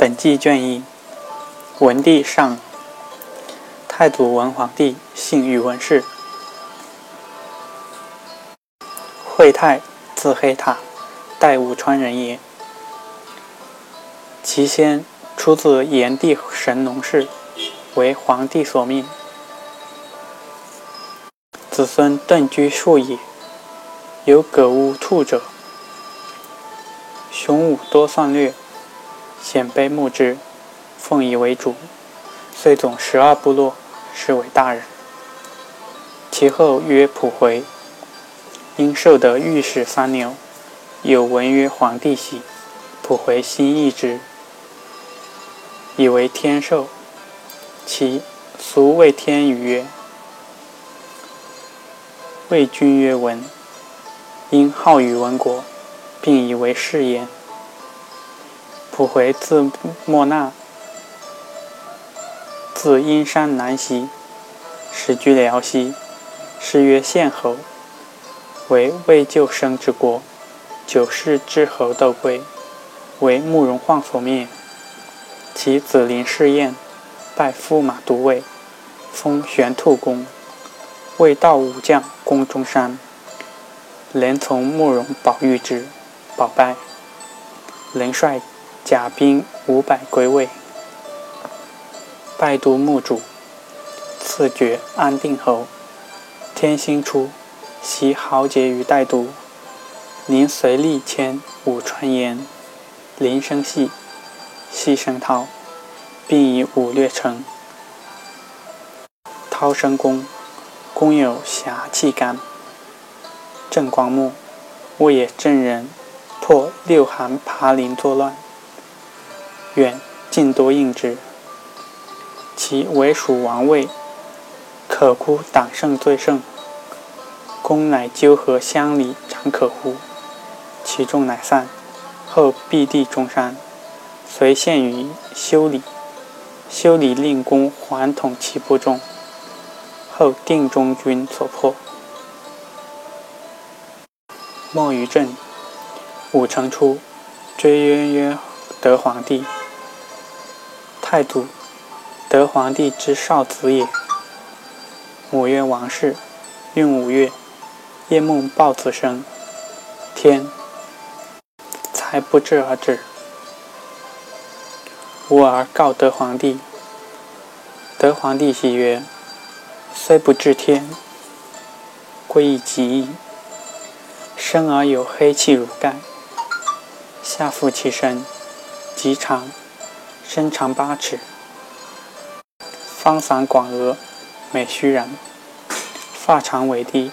本纪卷一，文帝上，太祖文皇帝，姓宇文氏，惠泰，字黑塔，代武川人也。其先出自炎帝神农氏，为皇帝所命。子孙顿居数矣，有葛乌兔者，雄武多算略。鲜卑慕之，奉以为主，遂总十二部落，是为大人。其后曰普回，因受得御史三牛，有闻曰皇帝喜，普回心意之，以为天寿。其俗谓天语曰：“谓君曰文，因好宇文国，并以为是焉。”普回字莫那，自阴山南袭，始居辽西，是曰献侯，为魏救生之国。九世之侯窦归，为慕容晃所灭。其子林士彦，拜驸马都尉，封玄兔公，为道武将，攻中山。连从慕容宝玉之，宝拜，连率。甲兵五百归魏，拜都牧主，赐爵安定侯。天兴初，袭豪杰于代都。临随立迁武传言，林生系，系生涛，并以武略称。涛生公，公有侠气干。郑光末，魏野郑人破六韩爬林作乱。愿尽多应之。其为蜀王位，可哭党胜最盛。公乃纠合乡里长可乎？其众乃散。后避地中山，遂陷于修理。修理令公还统其部众。后定中军所破。莫于镇，武成初，追渊曰德皇帝。太祖，德皇帝之少子也。母曰王氏，孕五月，夜梦豹子生。天，才不治而止。吾儿告德皇帝。德皇帝喜曰：“虽不治天，归以极矣。生而有黑气如盖，下覆其身，极长。”身长八尺，方伞广额，美须髯，发长尾低，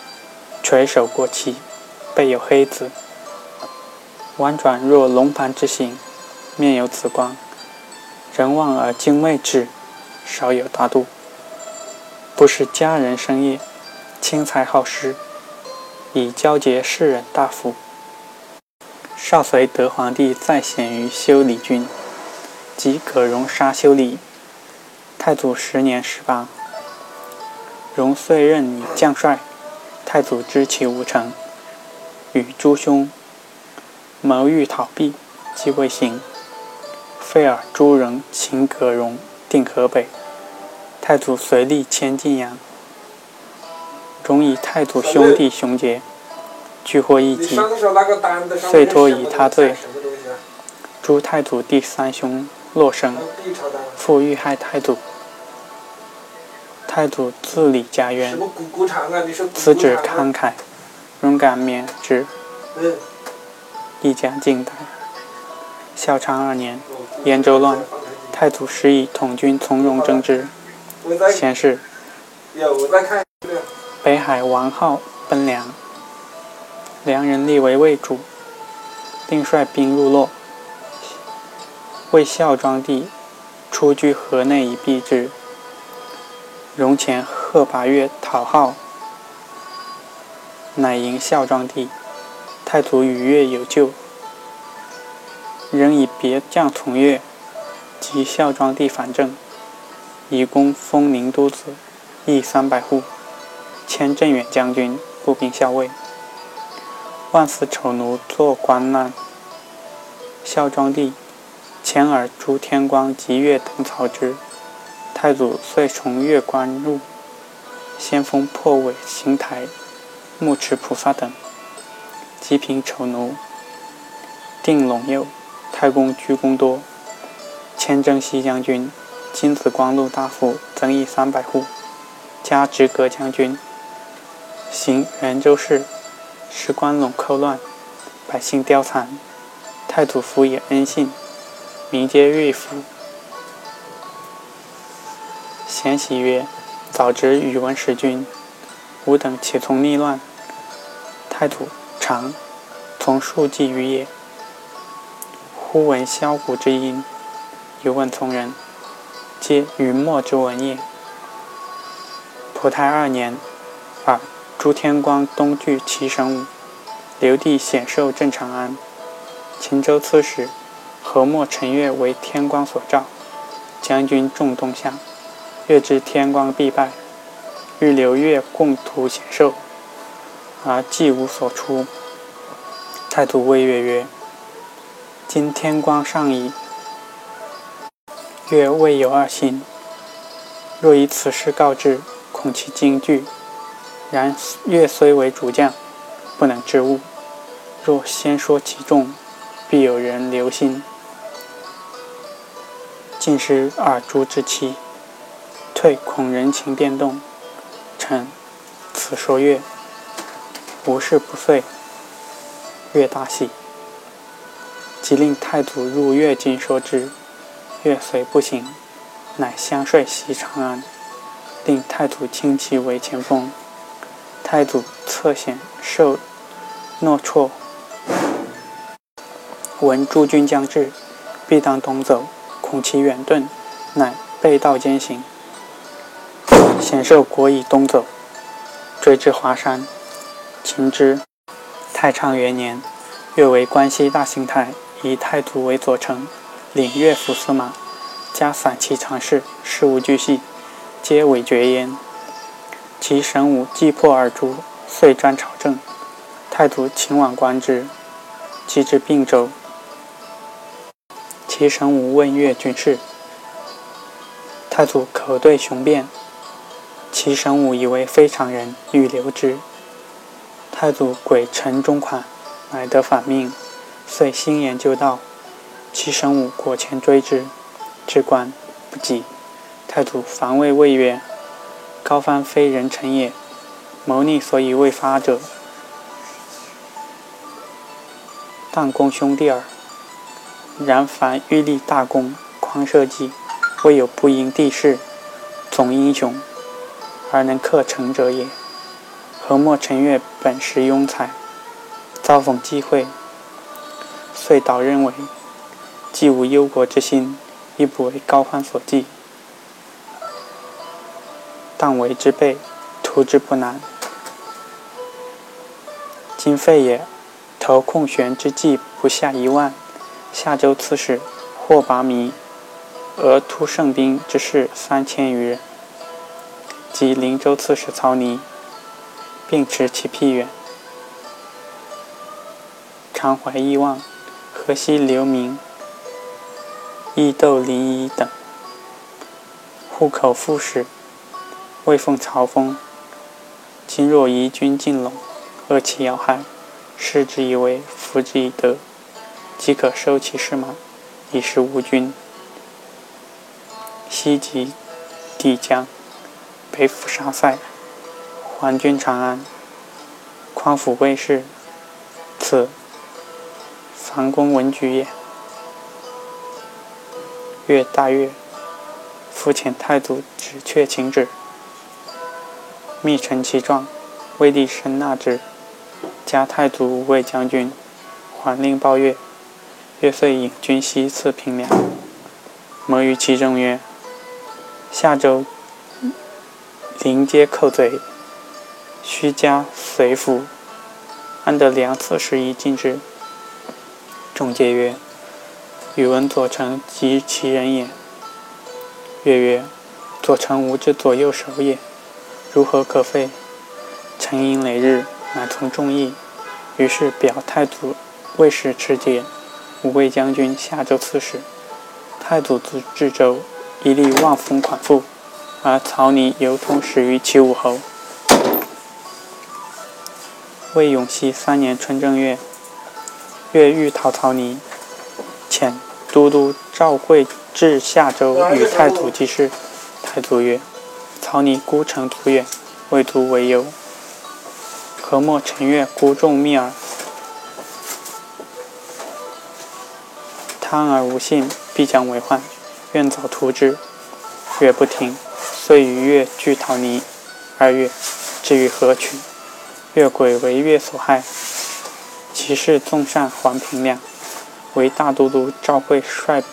垂首过膝，背有黑子，婉转若龙盘之形，面有紫光，人望而精未至，少有大度，不是佳人生也，轻才好施，以交结世人大夫。少随德皇帝再显于修理军。即葛荣杀修理，太祖十年十八，荣遂任以将帅。太祖知其无成，与诸兄谋欲逃避，即未行。废尔诸人请葛荣定河北。太祖随立迁晋阳。荣以太祖兄弟雄杰，俱获一击，遂托以他罪。诛太祖第三兄。洛生，父遇害太祖，太祖自立家园，辞职慷慨，勇敢免职。一家敬代，孝昌二年，燕州乱，太祖时以统军从容征之，先是，北海王浩奔梁，梁人立为魏主，并率兵入洛。为孝庄帝出居河内以避之。荣前贺拔岳讨号，乃迎孝庄帝。太祖与岳有旧，仍以别将从岳。及孝庄帝反正，以功封宁都子，邑三百户，迁镇远将军、步兵校尉。万司丑奴作官难。孝庄帝。前耳朱天光及越等草之。太祖遂从越关入，先锋破尾邢台、木池菩萨等，击平丑奴，定陇右，太公居功多，迁征西将军、金子光禄大夫增邑三百户，加直阁将军，行元州事，使关陇寇乱，百姓凋残，太祖福以恩信，民皆瑞服。贤喜曰：“早知宇文使君，吾等岂从逆乱？”太祖常从数计于也。忽闻箫鼓之音，犹问从人，皆云墨之文也。普泰二年，朱天光东聚齐神武，留地显寿镇长安。秦州刺史何莫陈月为天光所召，将军众东向。月知天光必败，欲留月共图显寿，而计无所出。太祖谓月曰：“今天光尚矣，月未有二心。若以此事告之，恐其惊惧。然月虽为主将，不能知物。若先说其众，必有人留心。尽失二朱之妻。”退恐人情变动，臣此说月，无事不遂。月大喜，即令太祖入越境说之。月虽不行，乃相率袭长安，令太祖亲其为前锋。太祖侧显受诺绰，闻诸军将至，必当东走，恐其远遁，乃背道兼行。显受国以东走，追至华山。秦之太昌元年，越为关西大行太，以太祖为左丞，领乐府司马，加散骑常侍，事无巨细，皆委决焉。其神武既破尔朱，遂专朝政。太祖请往观之，即至并州，其神武问越军事，太祖口对雄辩。其神武以为非常人，欲留之。太祖鬼臣中款，乃得反命，遂新言就道。其神武果前追之，至关不及。太祖防卫谓曰：“高藩非人臣也，谋逆所以未发者，但公兄弟耳。然凡欲立大功，匡社稷，未有不因地势，总英雄。”而能克成者也。何莫陈月本是庸才，遭逢机会，遂导认为，既无忧国之心，亦不为高欢所忌。但为之备，图之不难。今废也，投空悬之计不下一万。夏州刺史霍拔弥，俄突胜兵之士三千余人。及灵州刺史曹尼，并持其僻远，常怀异望。河西流民、义斗林仪等，户口副使，未奉朝风。今若移军进陇，恶其要害，视之以为，服之以德，即可收其士马，以示吴军。西及帝江。北府沙塞，还军长安。匡府卫士，此房公文举也。月大悦，复遣太祖止阙请旨，密陈其状，威帝深纳之。加太祖五位将军，还令报月。月遂引军西次平凉。谋于其中曰：下周。临街寇贼，须加随府，安得良此时以进之？众皆曰：“宇文左丞及其人也。”月曰：“左丞吾之左右手也，如何可废？”沉吟累日，乃从众议。于是表太祖，为使持节，五位将军，下州刺史，太祖自治州，一力望风款富，而曹尼犹通始于齐武侯。魏永熙三年春正月，越欲讨曹尼，遣都督赵惠至夏州与太祖议事。太祖曰：“曹尼孤城途远，未图为忧。何莫陈越孤众密耳？贪而无信，必将为患。愿早图之。”越不听，遂与越俱讨尼。二月，至于河曲。越鬼为越所害，其事纵善还平亮，为大都督赵惠率部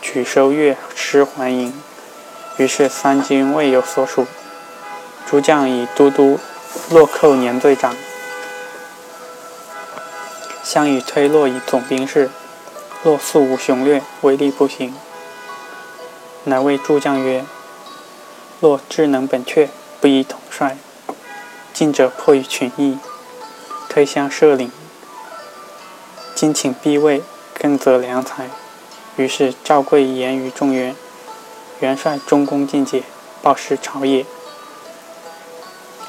取收越师还营。于是三军未有所属。诸将以都督洛寇年队长，项羽推洛以总兵事。洛素无雄略，威力不行。乃谓诸将曰：“洛智能本阙，不宜统帅。”进者迫于群议，推相射领。今请避位，更择良才。于是赵贵言于众曰：“元帅中公尽解，报事朝野。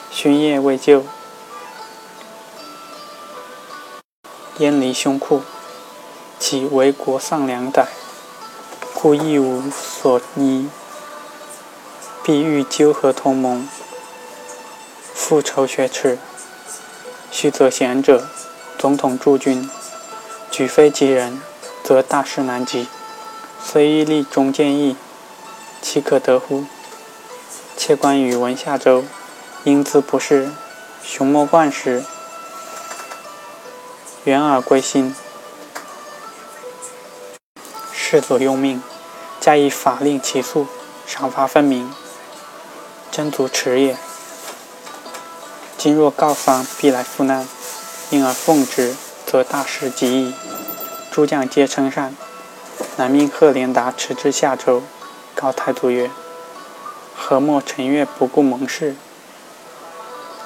勋业未就，燕离胸库，岂为国丧良歹？故亦无所依。必欲纠合同盟。”复仇雪耻，须则贤者，总统驻军，举非己人，则大事难及。虽一立忠见义，岂可得乎？窃观宇文下州，英姿不世，雄谋惯时，远而归心，世所用命，加以法令起诉，赏罚分明，真足耻也。今若告丧，必来负难，因而奉之，则大事极矣。诸将皆称善，乃命贺连达驰至夏州，告太祖曰：“何莫陈越不顾盟誓，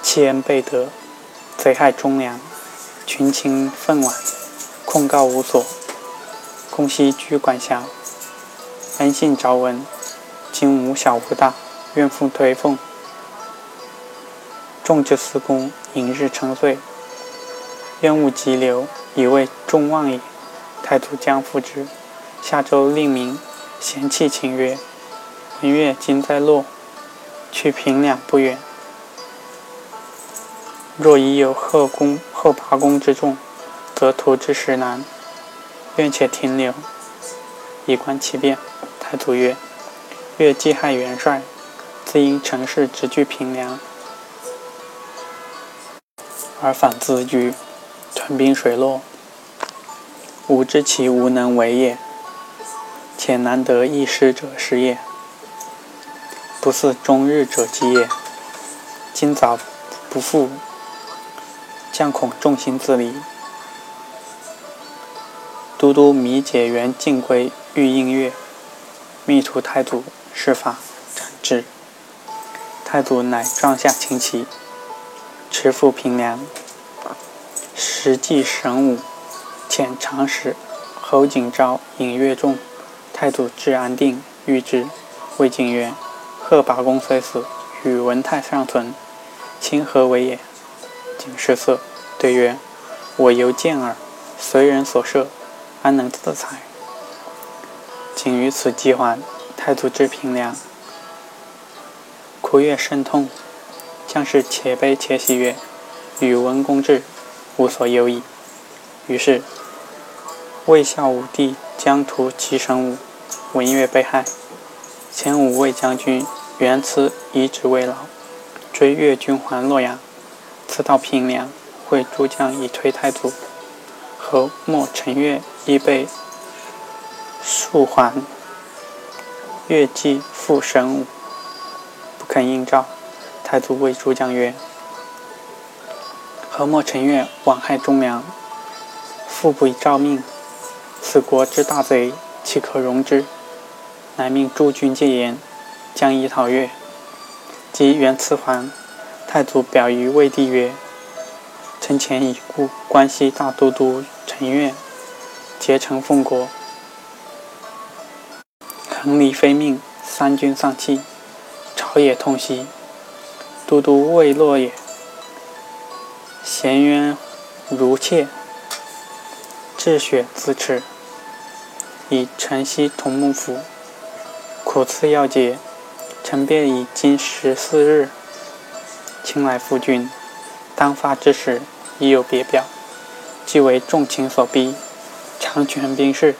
弃恩背德，贼害忠良，群情愤惋，控告无所。公西居管辖，恩信昭闻，今无小无大，愿复推奉。”众之司功，引日成岁，愿勿急流，以为众望也。太祖将复之。下周令民贤弃请曰：“文越今在洛，去平凉不远。若已有后宫后八宫之众，则图之实难。愿且停留，以观其变。”太祖曰：“越既害元帅，自因城市直据平凉。”而反自居，屯兵水洛，吾知其无能为也。且难得一失者失也，不似终日者饥也。今早不复，将恐众心自离。都督弥解元进归，欲应月，密图太祖，施法斩之。太祖乃帐下请起。持赴平凉，时祭神武，遣长史侯景昭引乐众。太祖至安定，欲之。魏景曰：“贺拔公虽死，与文泰尚存，卿何为也？”景失色，对曰：“我犹见耳，随人所设，安能自裁？”景于此即还。太祖至平凉，哭月甚痛。将士且悲且喜曰：“宇文公至，无所忧矣。”于是，魏孝武帝将屠其神武，文越被害。前五位将军元慈遗旨未老，追越军还洛阳。次到平凉，会诸将以推太祖。后莫陈越亦被数还。越既复神武，不肯应召。太祖谓诸将曰：“何莫陈越枉害忠良，复不以诏命？此国之大贼，岂可容之？”乃命诸军戒严，将以讨越。及元赐还，太祖表于魏帝曰：“臣前已故关西大都督陈越，结成奉国。”城里非命，三军丧气，朝野痛惜。都督未落也，咸渊如切，志雪自持。以晨曦同幕府，苦次要节。臣便以今十四日，请来夫君。当发之时，已有别表，即为众情所逼，长权兵士，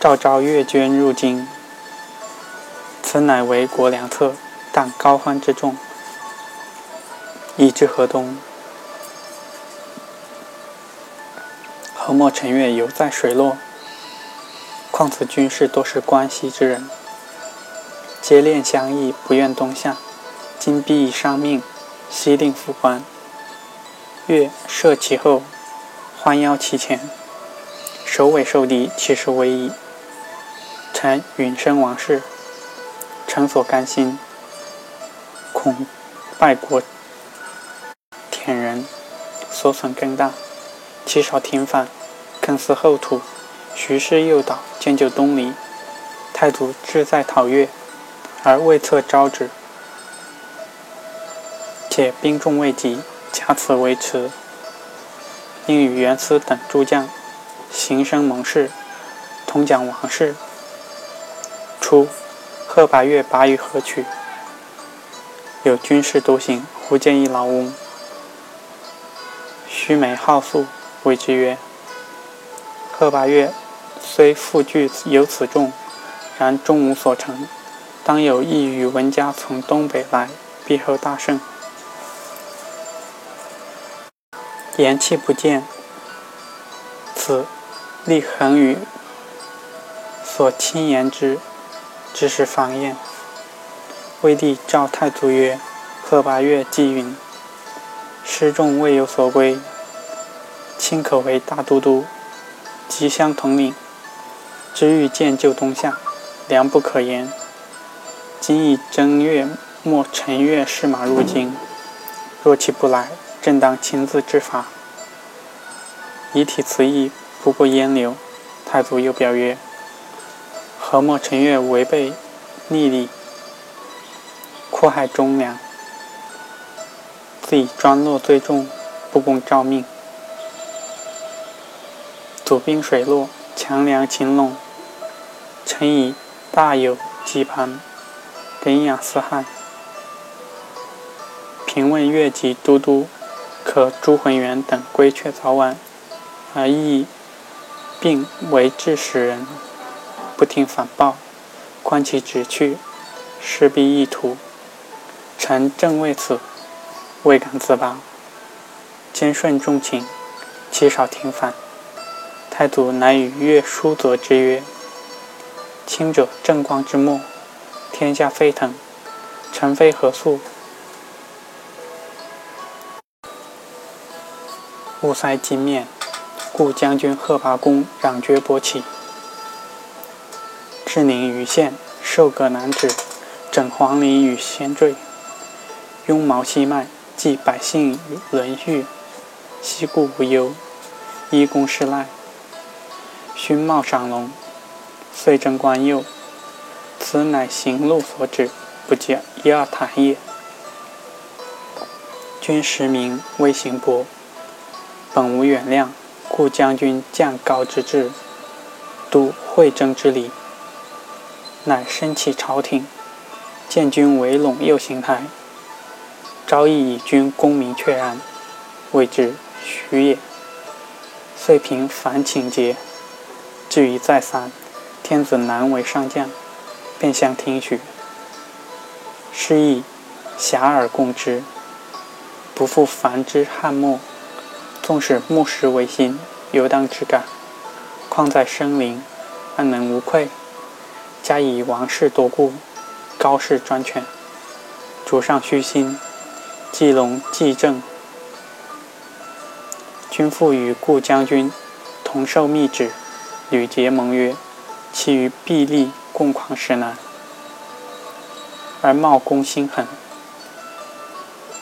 召召越军入京。此乃为国良策，但高欢之众，已至河东。何莫陈月犹在水落？况此军士多是关西之人，结恋相议，不愿东下。今必以伤命，悉令复还。月射其后，欢邀其前，首尾受敌，其实为矣。臣允身王室，臣所甘心。恐败国舔人，所损更大，其少停反，更思后土。徐氏诱导，渐就东离。太祖志在讨越，而未测招之，且兵众未及，假此为迟。应与袁思等诸将，行生盟誓，同讲王事。初，贺拔岳拔于河曲，有军事独行，忽见一老翁，须眉好素，谓之曰：“贺拔岳。”虽富具有此众，然终无所成。当有意与文家从东北来，必后大胜。言气不见，此立恒宇所亲言之，只是防验。魏帝召太祖曰：“贺拔岳既允，师众未有所归，卿可为大都督，吉相统领。”知欲见就东下，良不可言。今以正月末辰月试马入京，若其不来，朕当亲自治罚。遗体辞意，不过烟流。太祖又表曰：何莫辰月违背逆礼，酷害忠良，自以专落罪重，不公诏命。祖兵水落，强梁秦陇。臣以大有羁盘，领养四汉。平问越级都督，可朱浑元等归却早晚，而亦并为治使人，不听反报，观其旨去，势必意图。臣正为此，未敢自拔。兼顺众情，其少听反。太祖乃与越书则之曰。轻者正光之末，天下沸腾，臣非何素？雾塞金面，故将军贺拔公攘绝勃起，至宁于县，受葛难止，整黄陵与先坠，拥毛细脉，济百姓沦欲，息故无忧，依公施赖，勋茂赏龙。遂征官右，此乃行路所指，不及一二谈也。君实名威行伯，本无远量，故将军将告之志，督会征之礼，乃升起朝廷，见君为陇右行台，昭义以君功名确然，谓之许也。遂平反请节，至于再三。天子难为上将，便相听许。诗意遐迩共之，不复凡之汉墨。纵使木石为心，犹当之感。况在生灵，安能无愧？加以王室夺故，高氏专权，主上虚心，季龙季正，君父与故将军同受密旨，屡结盟约。其余臂力共狂实难，而冒功心狠，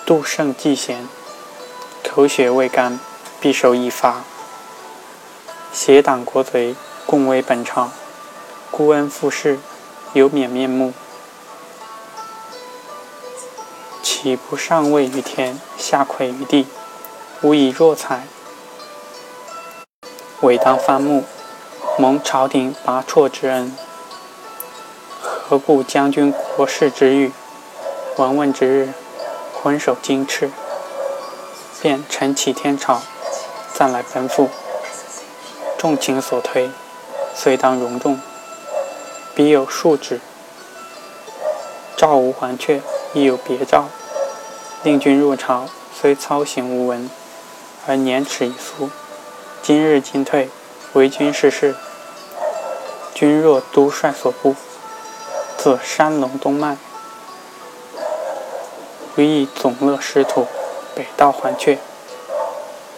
杜胜既贤，口血未干，必受一罚。邪党国贼，共为本朝，孤恩负势，有免面目。岂不上位于天，下愧于地？吾以弱才，委当翻目，蒙朝廷拔擢之恩。何故将军国事之欲，闻问之日，浑守荆敕，便承启天朝，暂来奔赴。众卿所推，虽当容重。彼有数旨，诏无还阙，亦有别诏。令君入朝，虽操行无闻，而年齿已苏。今日进退，为君事事。君若都率所部，自山龙东迈，吾以总勒师徒，北道还阙，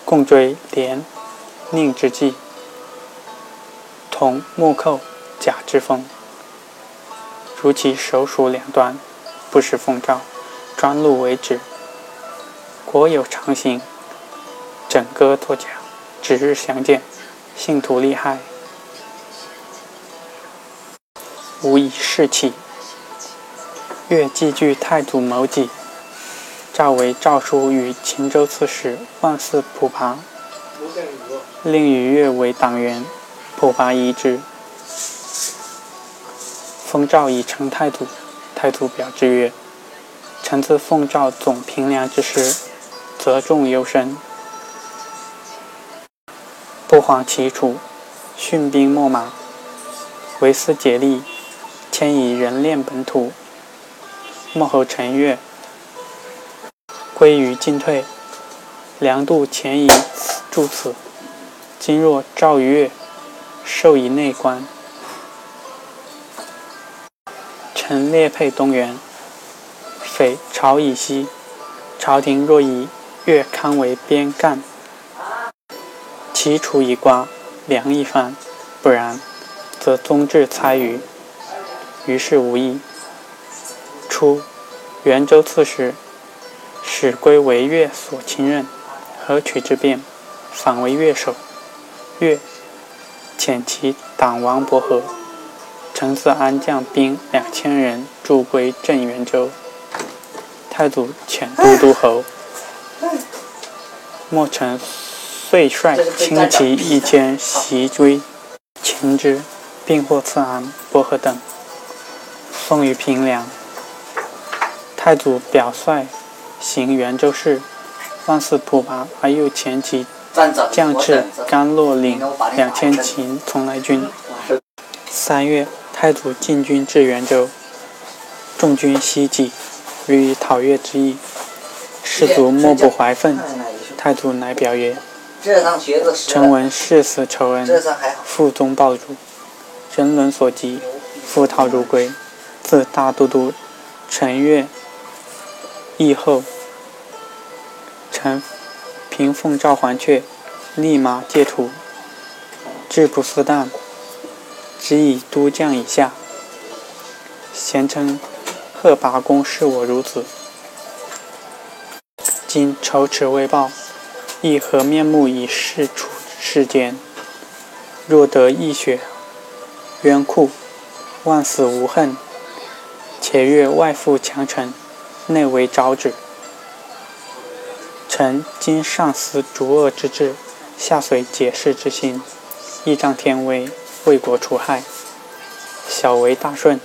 共追连宁之计，同木寇甲之风。如其手属两端，不时奉诏，专路为止。国有常行，枕戈作甲，指日相见，信徒利害，无以士气。越寄据太祖谋己，诏为诏书与秦州刺史万嗣普拔，令与越为党员，普拔疑之，封诏以成太祖。太祖表之曰：“臣自奉诏总平凉之师。”责重尤深，不遑其楚，训兵秣马，为斯竭力，迁以人练本土。幕后陈越，归于进退，梁度前以助此。今若赵于越，授以内官。臣列配东原，匪朝以西，朝廷若以。越堪为边干，其楚以瓜，梁一番；不然，则宗至猜于。于是无益。初，元州刺史，使归为越所亲任，何取之变，反为越守。越遣其党王伯和、陈思安将兵两千人驻归镇元州。太祖遣都督侯。莫臣遂率轻骑一千袭追擒之，并获赐安、伯和等，送于平凉。太祖表率行元州事，万事普拔，而又前其将至甘洛岭两千骑从来军。三月，太祖进军至元州，众军西击，予以讨越之意。士卒莫不怀愤。太祖乃表曰：“臣闻誓死仇恩，复宗报主，人伦所及，复讨如归。自大都督陈越议后，臣平奉诏还阙，立马戒土，志不思旦，只以都将以下。咸称贺拔公视我如子，今仇耻未报。”亦何面目以示处世间？若得一血冤酷，万死无恨。且越外附强臣，内为昭旨。臣今上思逐恶之志，下随解释之心，义仗天威，为国除害，小为大顺，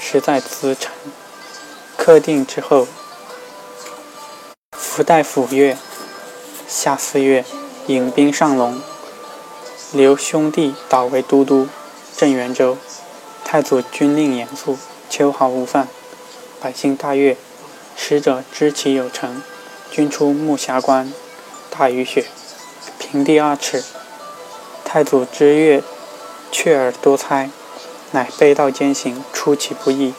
实在资臣。克定之后，福代抚越。夏四月，引兵上龙，留兄弟导为都督，镇元州。太祖军令严肃，秋毫无犯，百姓大悦。使者知其有成，军出木匣关，大雨雪，平地二尺。太祖知越却而多猜，乃背道兼行，出其不意。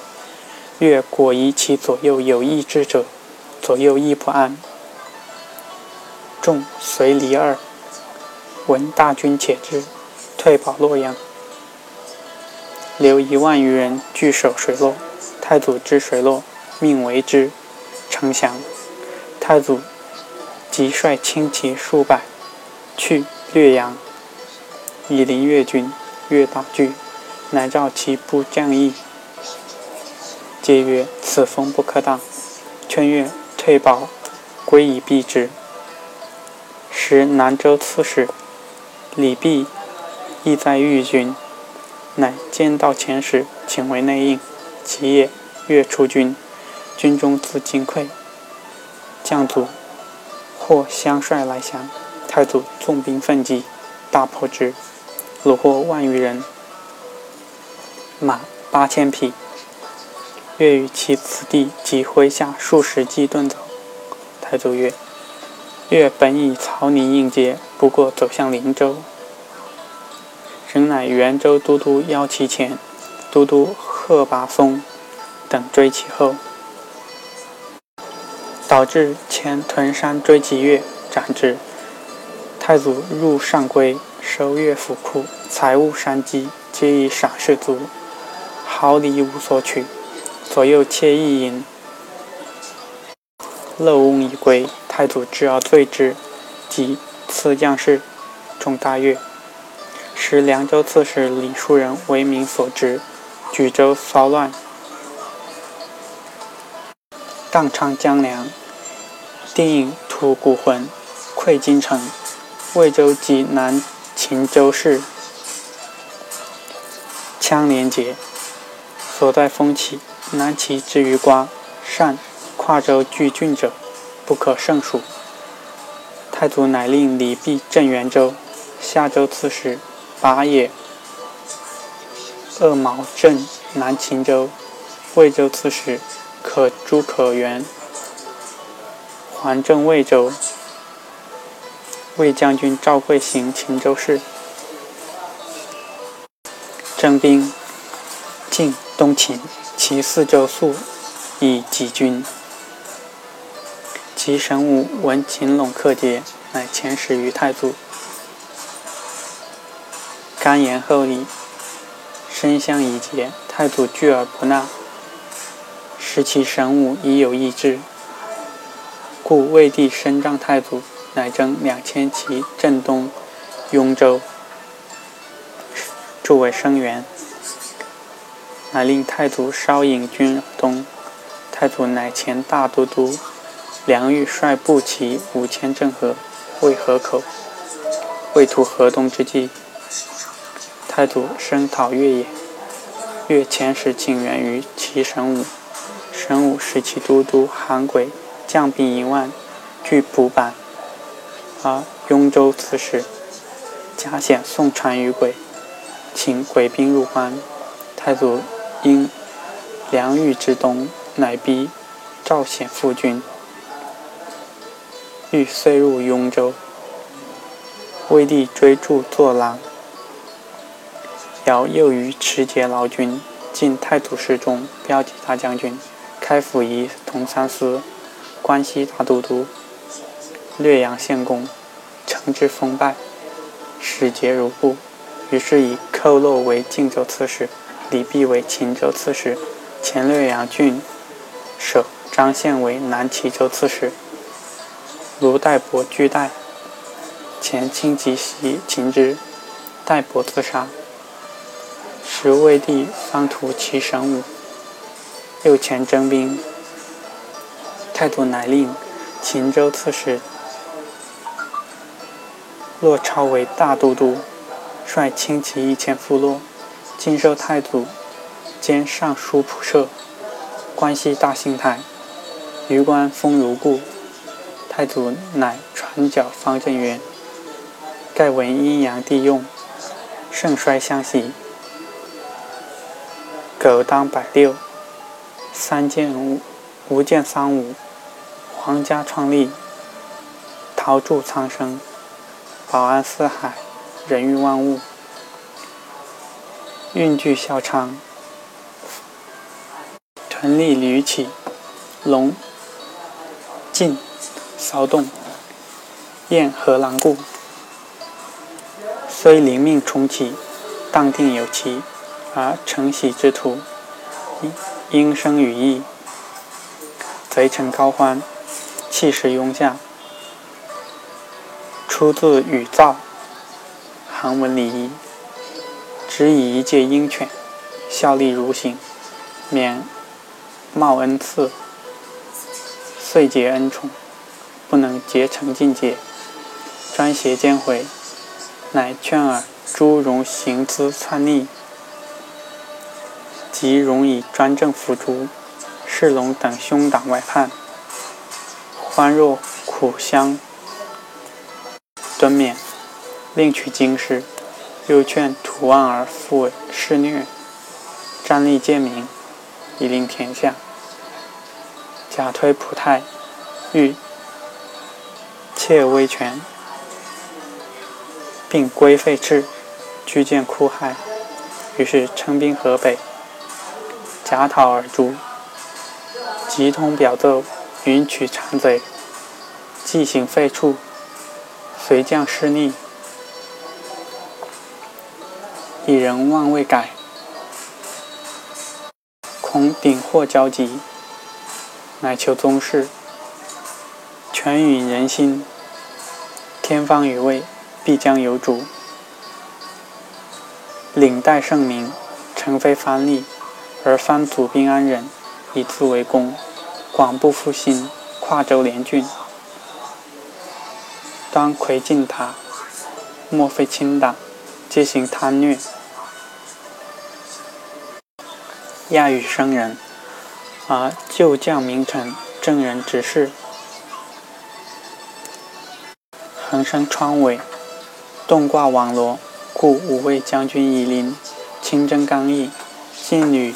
越果疑其左右有异之者，左右亦不安。众随离二，闻大军且至，退保洛阳。留一万余人据守水洛。太祖知水洛，命为之，城降。太祖即率轻骑数百，去略阳，以临越军。越大惧，乃召其部将议，皆曰：“此风不可当。”劝曰：“退保，归以避之。”时南州刺史李弼亦在豫军，乃见到前使，请为内应。其夜，月出军，军中自惊溃。将卒或相率来降，太祖纵兵奋击，大破之，虏获万余人，马八千匹。越与其子弟及麾下数十骑遁走。太祖曰：“越本以曹宁应接，不过走向灵州。”仍乃元州都督邀其前，都督贺拔松等追其后，导致前屯山追击月，斩之。太祖入上归，收月府库，财物山积，皆以赏士卒，毫厘无所取。左右窃一饮，漏瓮以归。太祖知而罪之，即赐将士，众大悦。时凉州刺史李树人为民所知，举州骚乱，荡昌江梁，定引吐谷浑，溃京城。魏州及南秦州市，羌连结，所在风起。南齐之于瓜、善、跨州拒郡者，不可胜数。太祖乃令李泌镇元州，夏州刺史拔野、二毛镇南秦州，魏州刺史可朱可元还镇魏州。魏将军赵贵行秦州事，征兵进东秦。其四州粟以己军，其神武闻秦陇克节，乃遣使于太祖。甘言厚礼，申相以节。太祖拒而不纳，使其神武已有意志，故魏帝升帐太祖，乃征两千骑镇东雍州，筑为声援。乃令太祖稍引军东，太祖乃前大都督梁豫率步骑五千镇河，渭河口，为图河东之计。太祖声讨越也，越遣使请援于齐神武，神武使其都督韩轨将兵一万，据蒲坂，而雍州刺史贾显送传于轨，请轨兵入关。太祖。因梁豫之东，乃逼赵显复军。欲遂入雍州，魏帝追驻作郎。尧又于持节劳军，进太祖侍中、骠骑大将军、开府仪同三司、关西大都督、略阳县公，承之封拜，使节如故。于是以寇漏为晋州刺史。李泌为秦州刺史，前略阳郡守张宪为南齐州刺史。卢代伯拒代，前清及袭秦之，代伯自杀。时魏帝方图其神武，又前征兵。太祖乃令秦州刺史骆超为大都督，率轻骑一千赴洛。晋寿太祖兼尚书仆射，关西大幸太，余官封如故。太祖乃传教方正元：“盖闻阴阳地用，盛衰相袭。苟当百六，三剑无无见丧武，皇家创立，陶铸苍生，保安四海，人育万物。”运具孝昌，屯立屡起，龙进骚动，燕何狼顾。虽灵命重启，当定有期，而承喜之徒，应生羽翼，贼臣高欢，气势拥下，出自羽造，韩文礼仪。只以一介鹰犬，效力如行，免冒恩赐，遂结恩宠，不能结成境界，专邪兼毁，乃劝尔诸戎行资篡逆，即容以专政辅诸，士龙等凶党外叛，欢若苦相敦勉，另取经师，又劝图望而复为施虐，战力见明，以令天下。假推普太，欲窃威权，并归废饬，居见哭害，于是称兵河北，假讨而诛。即通表奏，允取谗贼，既行废黜，随将失逆，以人望未改，恐鼎祸交集。乃求宗室，权允人心，天方与位，必将有主。领代圣明，诚非藩吏，而藩祖兵安人，以自为功，广布复兴，跨州联郡，当魁进塔，莫非亲党，皆行贪虐，亚语生人。而旧将名臣、正人执事，横生川尾，动挂网罗，故五位将军以临，清正刚毅，信履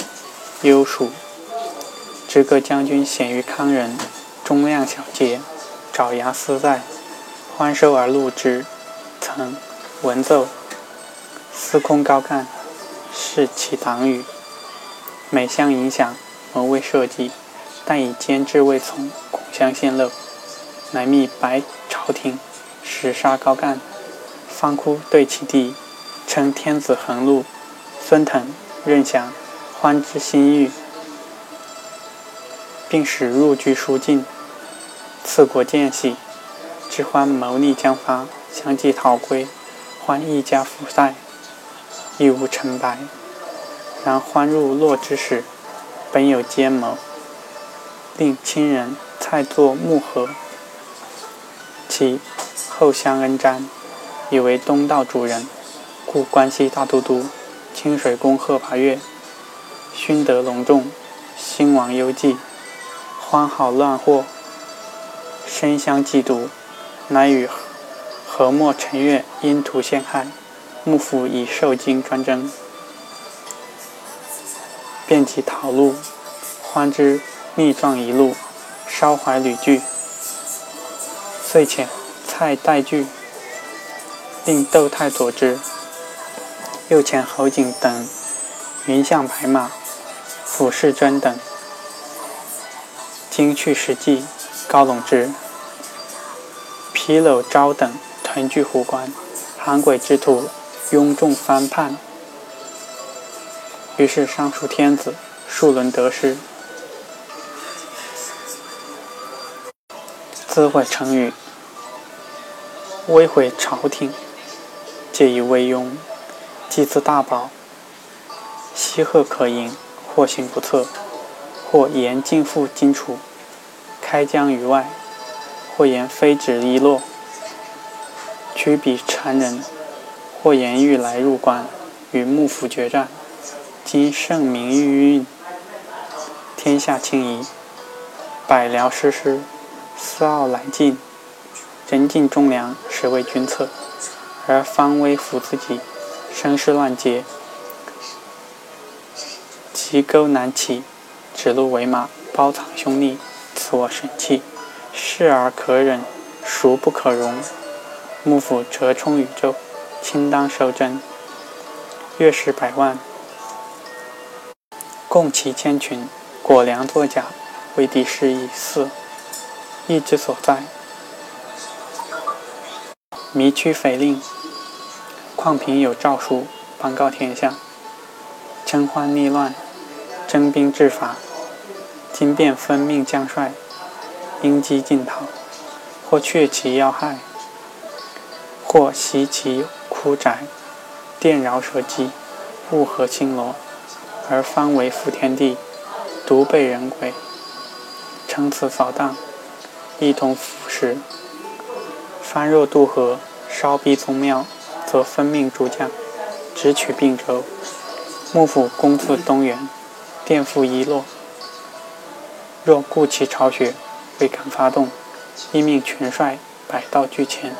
幽属。知各将军显于康人，忠亮小节，爪牙私在，欢收而录之。曾文奏，司空高干，是其党羽，每相影响。谋未设计，但以监制未从，恐相陷漏，乃密白朝廷，使杀高干。方哭对其弟，称天子横禄，孙腾、任祥欢之心欲，并使入居书境。赐国见喜，知欢谋逆将发，相继逃归，欢一家复塞，亦无成白。然欢入洛之时。本有奸谋，令亲人蔡作木盒，其后相恩瞻，以为东道主人，故关西大都督清水宫贺拔岳，勋德隆重，兴亡忧济，欢好乱祸，深相嫉妒，乃与何莫陈月因图陷害，幕府以受经专征。便其逃路，欢之逆状一路，稍怀旅具，遂遣蔡代具，令窦太佐之，又遣侯景等云相白马，俯视真等，经去实际，高拢之，皮篓昭等屯聚湖关，韩鬼之徒拥众翻叛。于是上书天子，数轮得失，自毁成语，威毁朝廷，借以威庸，祭祀大宝，西贺可迎，或行不测，或言尽复荆楚，开疆于外，或言非止一落，驱彼谗人，或言欲来入关，与幕府决战。今圣明欲运，天下清夷，百僚师师，思傲来尽，人尽忠良，实为君策。而方威服自己，声势乱结，其沟难起，指鹿为马，包藏凶逆，此我神器。视而可忍，孰不可容？幕府折冲宇宙，卿当受朕。月食百万。共其千群，果良作假，为敌是以四，意之所在。迷驱匪令，况平有诏书，颁告天下，征欢逆乱，征兵制法。今便分命将帅，应击尽讨，或却其要害，或袭其枯宅，电饶蛇迹，物合青罗。而方为伏天地，独被人鬼，乘此扫荡，一同服食。藩若渡河，烧逼宗庙，则分命诸将，直取并州。幕府攻自东原，颠覆一落。若顾其巢穴，未敢发动，一命全帅百道俱前，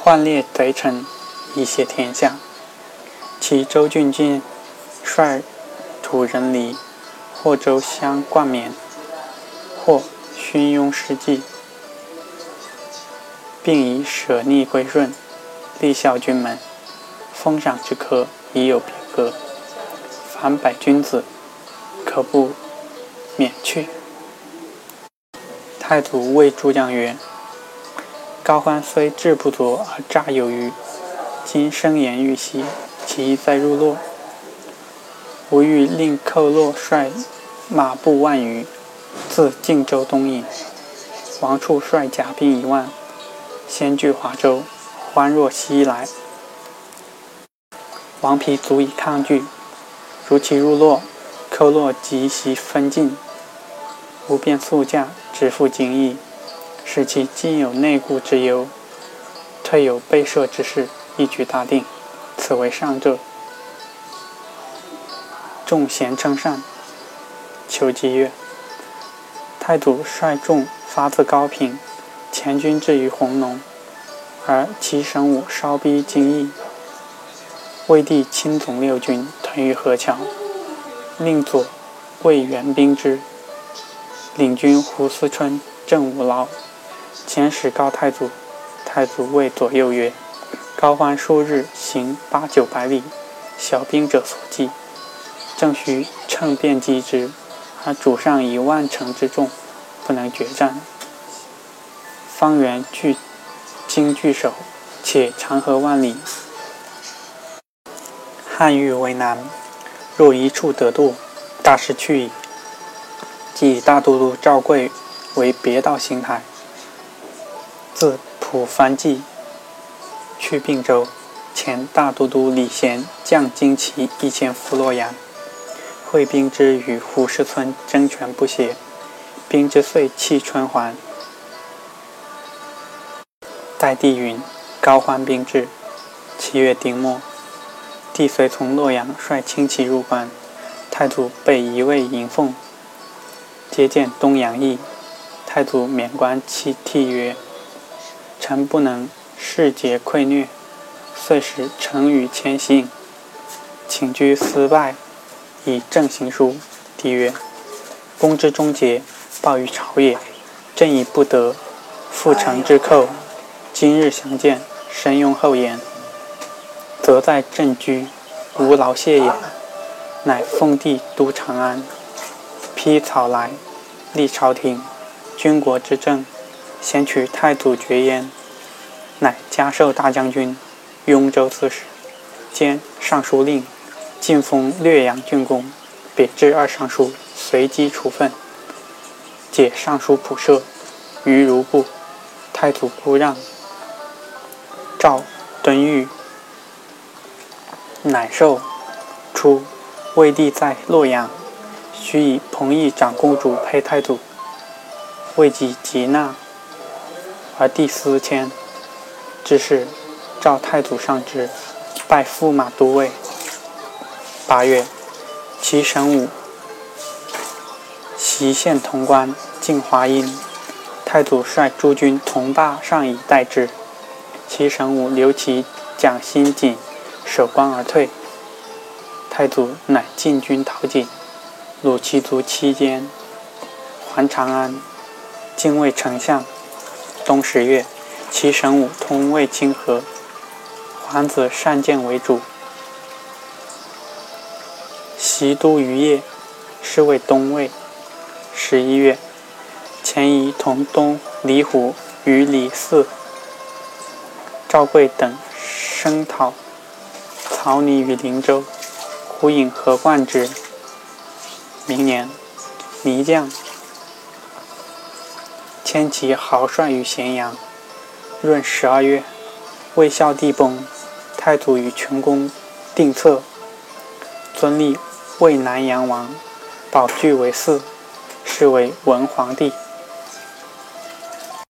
换列贼臣，以谢天下。其州郡郡率土人离，或州乡冠冕，或勋庸事迹，并以舍逆归顺，立孝君门，封赏之科已有别格。凡百君子，可不。免去。太祖谓诸将曰：“高欢虽志不足而诈有余，今声言欲息，其意在入洛。吾欲令寇洛率马步万余，自晋州东引。王处率甲兵一万，先据华州。欢若西来，王皮足以抗拒。如其入洛。”寇洛即袭分晋，吾便速驾，直赴京邑，使其今有内顾之忧，退有被赦之事，一举大定。此为上策。众贤称善。求吉曰：“太祖率众发自高平，前军至于弘农，而其神武稍逼京邑。魏帝亲总六军，屯于河桥。”令左卫援兵之，领军胡思春、郑武劳遣使告太祖。太祖谓左右曰：“高欢数日行八九百里，小兵者所计，正需乘便击之。而主上以万乘之众，不能决战。方圆据京据守，且长河万里，汉欲为难。”若一处得度，大事去矣。即以大都督赵贵为别道行台，自蒲藩济去并州。前大都督李贤将精骑一千赴洛阳，会兵之与胡氏村争权不懈，兵之遂弃春还。代帝云：高欢兵至，七月丁末。帝遂从洛阳率轻骑入关，太祖被一位迎奉，接见东阳邑。太祖免官泣涕曰：“臣不能世节愧虐，遂使臣与千行，请居司拜，以正行书。”帝曰：“公之忠节，报于朝也。朕以不得复臣之寇，今日相见，深用厚颜。”则在镇居，无劳谢也。乃奉帝都长安，披草来，立朝廷，军国之政，先取太祖爵焉。乃加授大将军、雍州刺史，兼尚书令，晋封略阳郡公，贬至二尚书，随机处分。解尚书仆射，于如故。太祖故让。诏敦裕。乃受初，魏帝在洛阳，许以彭邑长公主配太祖。未及吉纳，而帝思迁，之事，召太祖上之，拜驸马都尉。八月，其神武袭县潼关，进华阴。太祖率诸军同霸上以待之。其神武留其蒋新锦。守关而退，太祖乃进军讨井，虏其族期间，还长安，进位丞相。冬十月，其神武通渭清河，皇子善建为主，袭都于邺，是为东魏。十一月，前移同东李虎与李嗣、赵贵等声讨。曹拟于灵州，胡引何冠之。明年，泥将迁其豪帅于咸阳。闰十二月，魏孝帝崩，太祖与全公定策，尊立魏南阳王，保据为嗣，是为文皇帝。